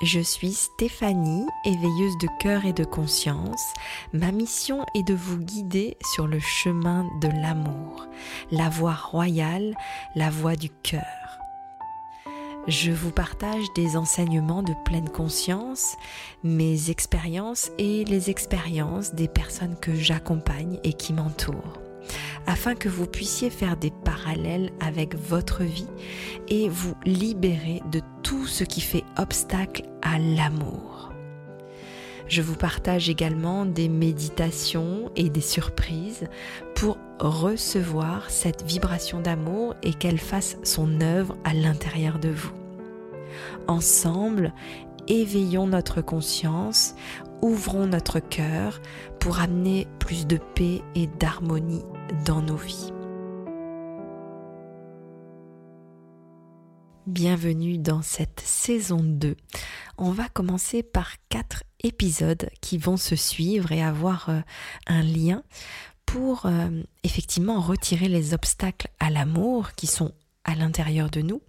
Je suis Stéphanie, éveilleuse de cœur et de conscience. Ma mission est de vous guider sur le chemin de l'amour, la voie royale, la voie du cœur. Je vous partage des enseignements de pleine conscience, mes expériences et les expériences des personnes que j'accompagne et qui m'entourent afin que vous puissiez faire des parallèles avec votre vie et vous libérer de tout ce qui fait obstacle à l'amour. Je vous partage également des méditations et des surprises pour recevoir cette vibration d'amour et qu'elle fasse son œuvre à l'intérieur de vous. Ensemble, éveillons notre conscience, ouvrons notre cœur pour amener plus de paix et d'harmonie dans nos vies. Bienvenue dans cette saison 2. On va commencer par quatre épisodes qui vont se suivre et avoir euh, un lien pour euh, effectivement retirer les obstacles à l'amour qui sont à l'intérieur de nous.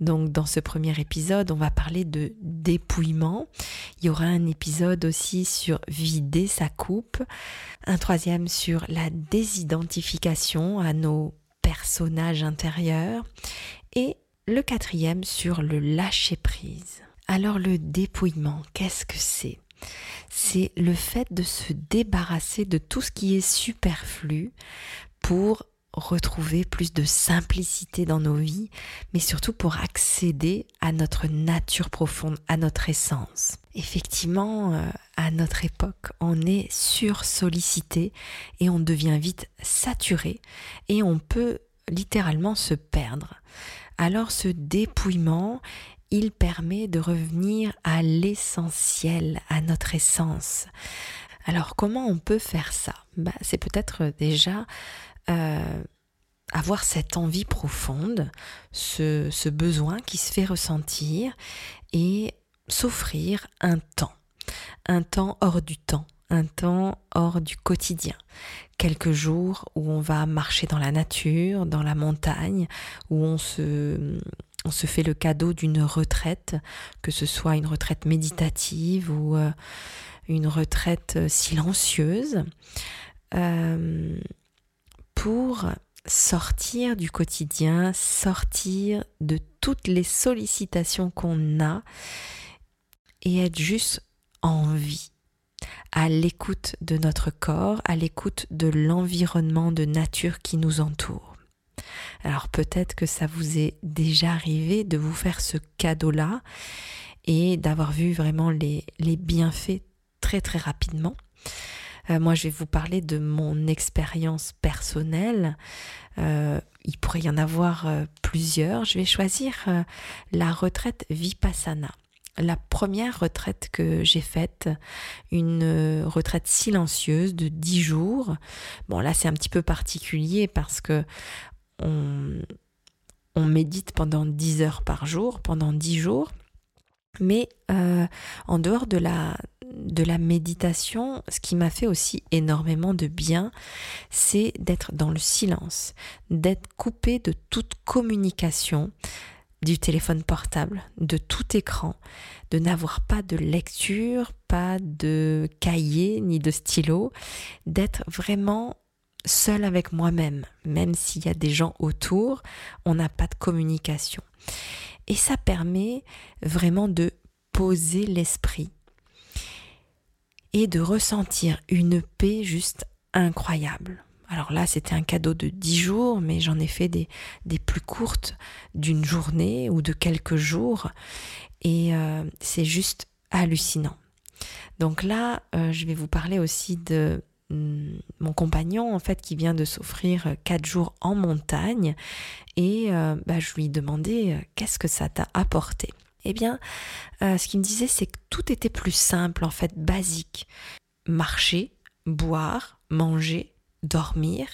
Donc dans ce premier épisode, on va parler de dépouillement. Il y aura un épisode aussi sur vider sa coupe, un troisième sur la désidentification à nos personnages intérieurs et le quatrième sur le lâcher prise. Alors le dépouillement, qu'est-ce que c'est? C'est le fait de se débarrasser de tout ce qui est superflu pour retrouver plus de simplicité dans nos vies, mais surtout pour accéder à notre nature profonde, à notre essence. Effectivement, euh, à notre époque, on est sursollicité et on devient vite saturé et on peut littéralement se perdre. Alors ce dépouillement, il permet de revenir à l'essentiel, à notre essence. Alors comment on peut faire ça? Bah, C'est peut-être déjà euh, avoir cette envie profonde, ce, besoin qui se fait ressentir et s'offrir un temps, un temps hors du temps, un temps hors du quotidien. Quelques jours où on va marcher dans la nature, dans la montagne, où on se, on se fait le cadeau d'une retraite, que ce soit une retraite méditative ou euh, une retraite silencieuse. Euh, sortir du quotidien, sortir de toutes les sollicitations qu'on a et être juste en vie, à l'écoute de notre corps, à l'écoute de l'environnement de nature qui nous entoure. Alors peut-être que ça vous est déjà arrivé de vous faire ce cadeau-là et d'avoir vu vraiment les, les bienfaits très très rapidement. Euh, moi, je vais vous parler de mon expérience personnelle. Euh, il pourrait y en avoir euh, plusieurs. Je vais choisir la retraite Vipassana. La première retraite que j'ai faite, une retraite silencieuse de 10 jours. Bon, là, c'est un petit peu particulier parce que on, médite pendant 10 heures par jour, pendant 10 jours. Mais en dehors de la, de la méditation, ce qui m'a fait aussi énormément de bien, c'est d'être dans le silence, d'être coupé de toute communication, du téléphone portable, de tout écran, de n'avoir pas de lecture, pas de cahier ni de stylo, d'être vraiment seul avec moi-même, même s'il y a des gens autour, on n'a pas de communication. Et ça permet vraiment de poser l'esprit, et de ressentir une paix juste incroyable. Alors là, c'était un cadeau de 10 jours, mais j'en ai fait des, plus courtes d'une journée ou de quelques jours. Et euh, c'est juste hallucinant. Donc là, euh, je vais vous parler aussi de mm, mon compagnon, en fait, qui vient de s'offrir 4 jours en montagne. Et euh, bah, je lui ai demandé qu'est-ce que ça t'a apporté? Eh bien, euh, ce qu'il me disait, c'est que tout était plus simple, en fait, basique. Marcher, boire, manger, dormir,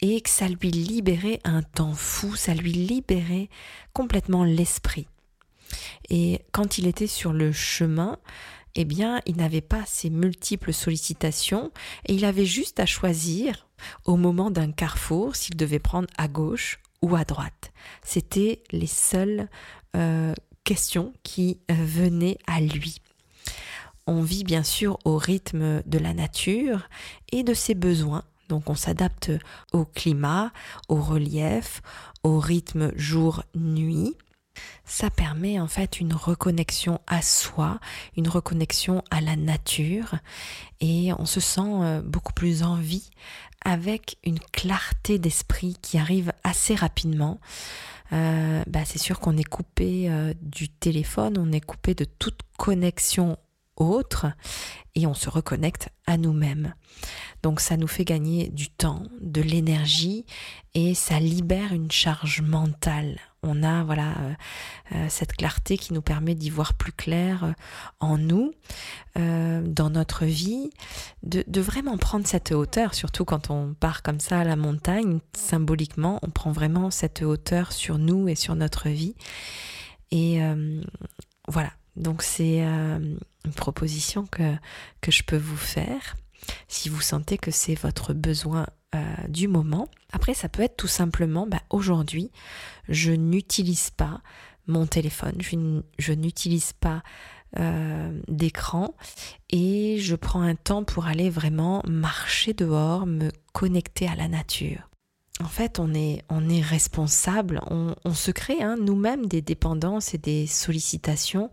et que ça lui libérait un temps fou, ça lui libérait complètement l'esprit. Et quand il était sur le chemin, eh bien, il n'avait pas ces multiples sollicitations et il avait juste à choisir au moment d'un carrefour s'il devait prendre à gauche ou à droite. C'était les seuls euh, questions qui venaient à lui. On vit bien sûr au rythme de la nature et de ses besoins. Donc on s'adapte au climat, au relief, au rythme jour-nuit. Ça permet en fait une reconnexion à soi, une reconnexion à la nature et on se sent euh, beaucoup plus en vie avec une clarté d'esprit qui arrive assez rapidement. Euh, bah, c'est sûr qu'on est coupé euh, du téléphone, on est coupé de toute connexion autre et on se reconnecte à nous-mêmes. Donc ça nous fait gagner du temps, de l'énergie et ça libère une charge mentale. On a voilà euh, euh, cette clarté qui nous permet d'y voir plus clair euh, en nous, dans notre vie, de, de, vraiment prendre cette hauteur, surtout quand on part comme ça à la montagne, symboliquement, on prend vraiment cette hauteur sur nous et sur notre vie. Et voilà, donc c'est une proposition que, que je peux vous faire si vous sentez que c'est votre besoin euh, du moment. Après, ça peut être tout simplement, bah, aujourd'hui, je n'utilise pas mon téléphone, je, n'utilise pas euh, d'écran et je prends un temps pour aller vraiment marcher dehors, me connecter à la nature. En fait, on est, on est responsable, on, se crée hein, nous-mêmes des dépendances et des sollicitations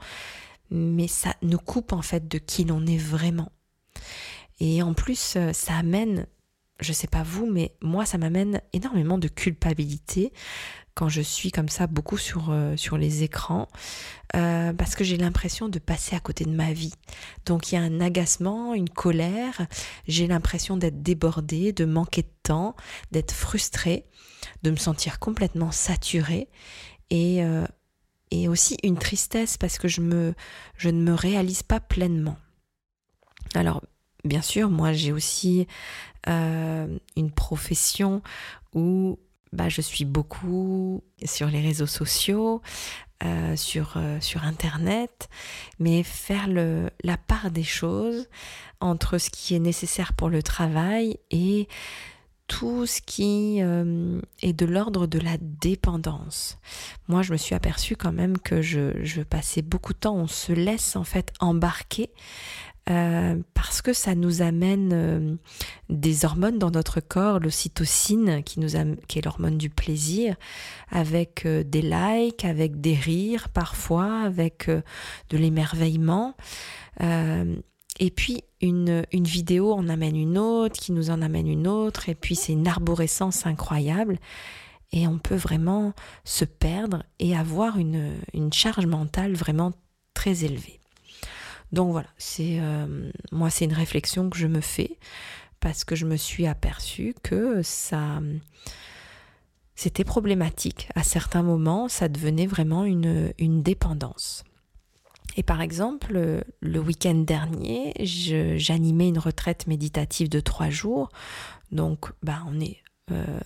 mais ça nous coupe en fait de qui l'on est vraiment. Et en plus, euh, ça amène, je sais pas vous, mais moi, ça m'amène énormément de culpabilité quand je suis comme ça beaucoup sur, euh, sur les écrans, euh, parce que j'ai l'impression de passer à côté de ma vie. Donc il y a un agacement, une colère, j'ai l'impression d'être débordée, de manquer de temps, d'être frustrée, de me sentir complètement saturée. Et et aussi une tristesse parce que je, me, je ne me réalise pas pleinement. Alors, bien sûr, moi j'ai aussi euh, une profession où bah, je suis beaucoup sur les réseaux sociaux, euh, sur, euh, sur Internet, mais faire le, la part des choses entre ce qui est nécessaire pour le travail et tout ce qui euh, est de l'ordre de la dépendance. Moi, je me suis aperçue quand même que je, passais beaucoup de temps, on se laisse en fait embarquer euh, parce que ça nous amène euh, des hormones dans notre corps, l'ocytocine qui, qui est l'hormone du plaisir, avec des likes, avec des rires parfois, avec de l'émerveillement. Et puis une, vidéo en amène une autre, qui nous en amène une autre, et puis c'est une arborescence incroyable. Et on peut vraiment se perdre et avoir une, charge mentale vraiment très élevée. Donc voilà, c'est euh, moi c'est une réflexion que je me fais parce que je me suis aperçue que ça c'était problématique à certains moments, ça devenait vraiment une dépendance. Et par exemple, le week-end dernier, j'animais une retraite méditative de trois jours. Donc, bah, on n'est euh,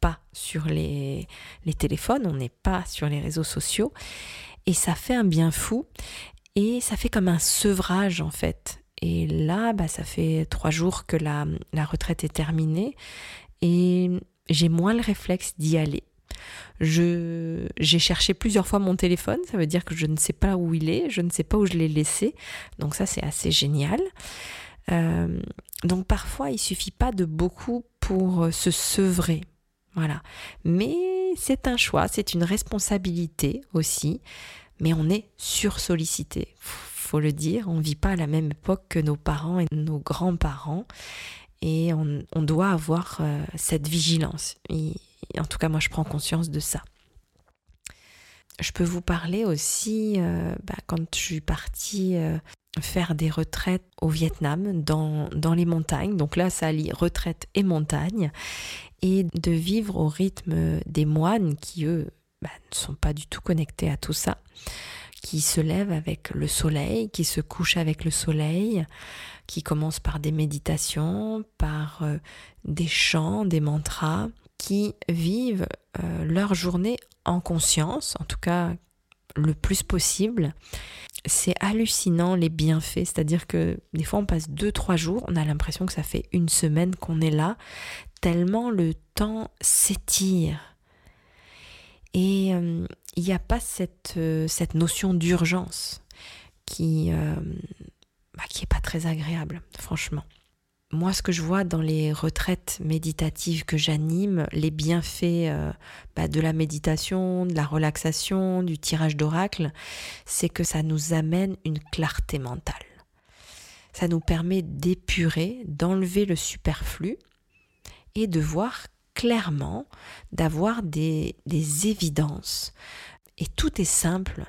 pas sur les, téléphones, on n'est pas sur les réseaux sociaux. Et ça fait un bien fou. Et ça fait comme un sevrage, en fait. Et là, bah, ça fait trois jours que la retraite est terminée. Et j'ai moins le réflexe d'y aller. Je, j'ai cherché plusieurs fois mon téléphone, ça veut dire que je ne sais pas où il est, je ne sais pas où je l'ai laissé. Donc ça, c'est assez génial. Euh, donc parfois, il suffit pas de beaucoup pour se sevrer. Voilà. Mais c'est un choix, c'est une responsabilité aussi. Mais on est sursollicité. Faut le dire, on vit pas à la même époque que nos parents et nos grands-parents. Et on, on doit avoir euh, cette vigilance en tout cas, moi, je prends conscience de ça. Je peux vous parler aussi, euh, bah, quand je suis partie euh, faire des retraites au Vietnam, dans, dans, les montagnes. Donc là, ça allie retraite et montagne. Et de vivre au rythme des moines qui, eux, bah, ne sont pas du tout connectés à tout ça. Qui se lèvent avec le soleil, qui se couchent avec le soleil, qui commencent par des méditations, par euh, des chants, des mantras, qui vivent euh, leur journée en conscience, en tout cas le plus possible. C'est hallucinant les bienfaits, c'est-à-dire que des fois on passe 2-3 jours, on a l'impression que ça fait une semaine qu'on est là, tellement le temps s'étire. Et euh, il n'y a pas cette, euh, cette notion d'urgence qui, euh, bah, pas très agréable, franchement. Moi, ce que je vois dans les retraites méditatives que j'anime, les bienfaits bah, de la méditation, de la relaxation, du tirage d'oracle, c'est que ça nous amène une clarté mentale. Ça nous permet d'épurer, d'enlever le superflu et de voir clairement, d'avoir des, évidences. Et tout est simple.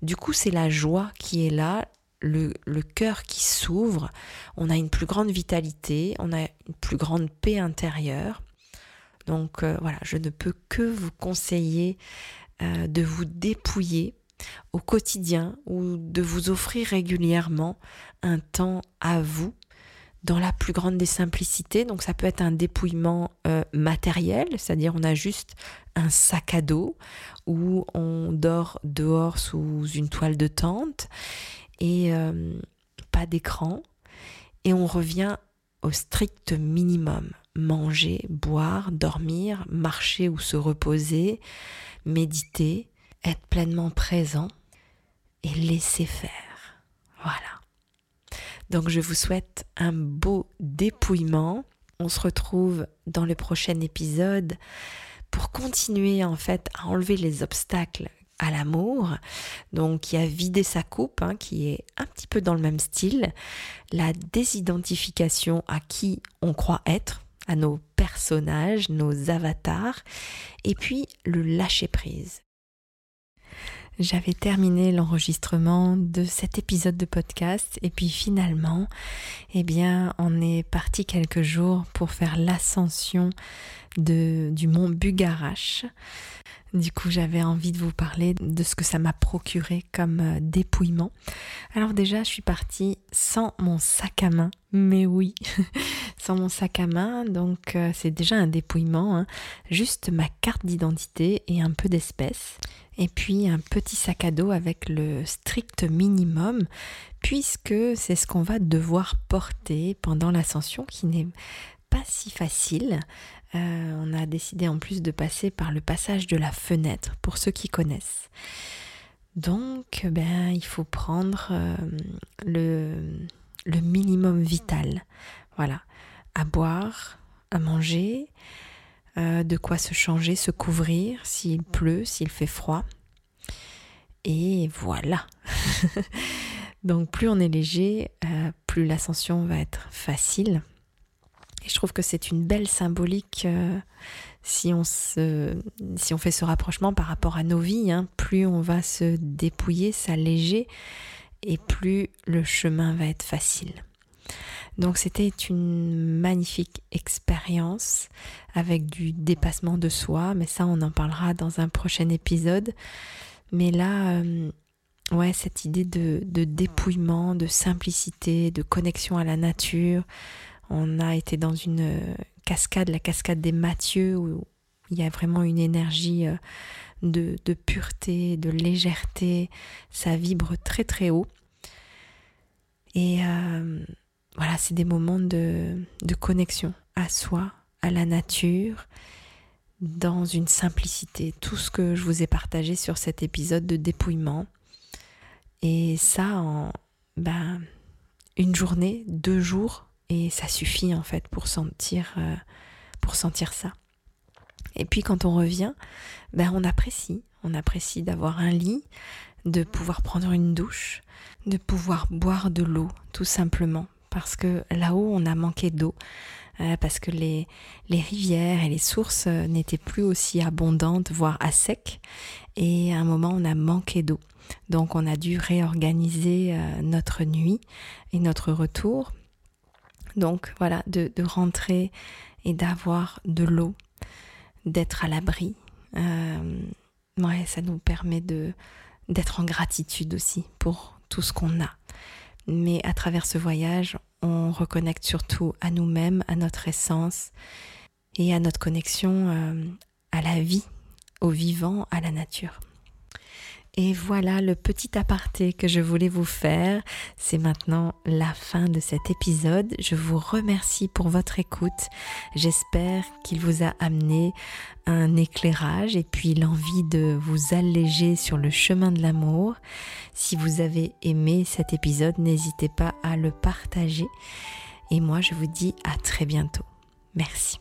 Du coup, c'est la joie qui est là, le, cœur qui s'ouvre, on a une plus grande vitalité, on a une plus grande paix intérieure. Donc euh, voilà, je ne peux que vous conseiller euh, de vous dépouiller au quotidien ou de vous offrir régulièrement un temps à vous dans la plus grande des simplicités. Donc ça peut être un dépouillement euh, matériel, c'est-à-dire on a juste un sac à dos où on dort dehors sous une toile de tente et euh, pas d'écran. Et on revient au strict minimum. Manger, boire, dormir, marcher ou se reposer, méditer, être pleinement présent et laisser faire. Voilà. Donc je vous souhaite un beau dépouillement. On se retrouve dans le prochain épisode pour continuer en fait à enlever les obstacles à l'amour. Donc y a vider sa coupe hein, qui est un petit peu dans le même style, la désidentification à qui on croit être, à nos personnages, nos avatars, et puis le lâcher prise j'avais terminé l'enregistrement de cet épisode de podcast et puis finalement, eh bien, on est parti quelques jours pour faire l'ascension du mont Bugarache. Du coup, j'avais envie de vous parler de ce que ça m'a procuré comme euh, dépouillement. Alors déjà, je suis partie sans mon sac à main, mais oui, sans mon sac à main, donc euh, c'est déjà un dépouillement. Hein. Juste ma carte d'identité et un peu d'espèces. Et puis un petit sac à dos avec le strict minimum, puisque c'est ce qu'on va devoir porter pendant l'ascension, qui n'est pas si facile. Euh, on a décidé en plus de passer par le passage de la fenêtre, pour ceux qui connaissent. Donc, ben, il faut prendre euh, le, minimum vital. Voilà, à boire, à manger, euh, de quoi se changer, se couvrir s'il pleut, s'il fait froid. Et voilà. Donc plus on est léger, plus l'ascension va être facile. Et je trouve que c'est une belle symbolique euh, si, on se, si on fait ce rapprochement par rapport à nos vies. Hein. plus on va se dépouiller, s'alléger, et plus le chemin va être facile. Donc c'était une magnifique expérience avec du dépassement de soi, mais ça on en parlera dans un prochain épisode. Mais là, euh, ouais, cette idée de, de dépouillement, de simplicité, de connexion à la nature, on a été dans une euh, cascade, la cascade des Mathieu, où il y a vraiment une énergie euh, de, pureté, de légèreté. Ça vibre très très haut. Et euh, voilà, c'est des moments de, de connexion à soi, à la nature, dans une simplicité. Tout ce que je vous ai partagé sur cet épisode de dépouillement. Et ça en ben, une journée, deux jours, et ça suffit en fait pour sentir, euh, pour sentir ça. Et puis quand on revient, ben on apprécie, on apprécie d'avoir un lit, de pouvoir prendre une douche, de pouvoir boire de l'eau tout simplement. Parce que là-haut, on a manqué d'eau, euh, parce que les, les rivières et les sources euh, n'étaient plus aussi abondantes, voire à sec. Et à un moment, on a manqué d'eau. Donc on a dû réorganiser notre nuit et notre retour donc voilà, de, rentrer et d'avoir de l'eau, d'être à l'abri. Euh, ça nous permet de d'être en gratitude aussi pour tout ce qu'on a. Mais à travers ce voyage, on reconnecte surtout à nous-mêmes, à notre essence et à notre connexion euh, à la vie, au vivant, à la nature. Et voilà le petit aparté que je voulais vous faire. C'est maintenant la fin de cet épisode. Je vous remercie pour votre écoute. J'espère qu'il vous a amené un éclairage et puis l'envie de vous alléger sur le chemin de l'amour. Si vous avez aimé cet épisode, n'hésitez pas à le partager. Et moi, je vous dis à très bientôt. Merci.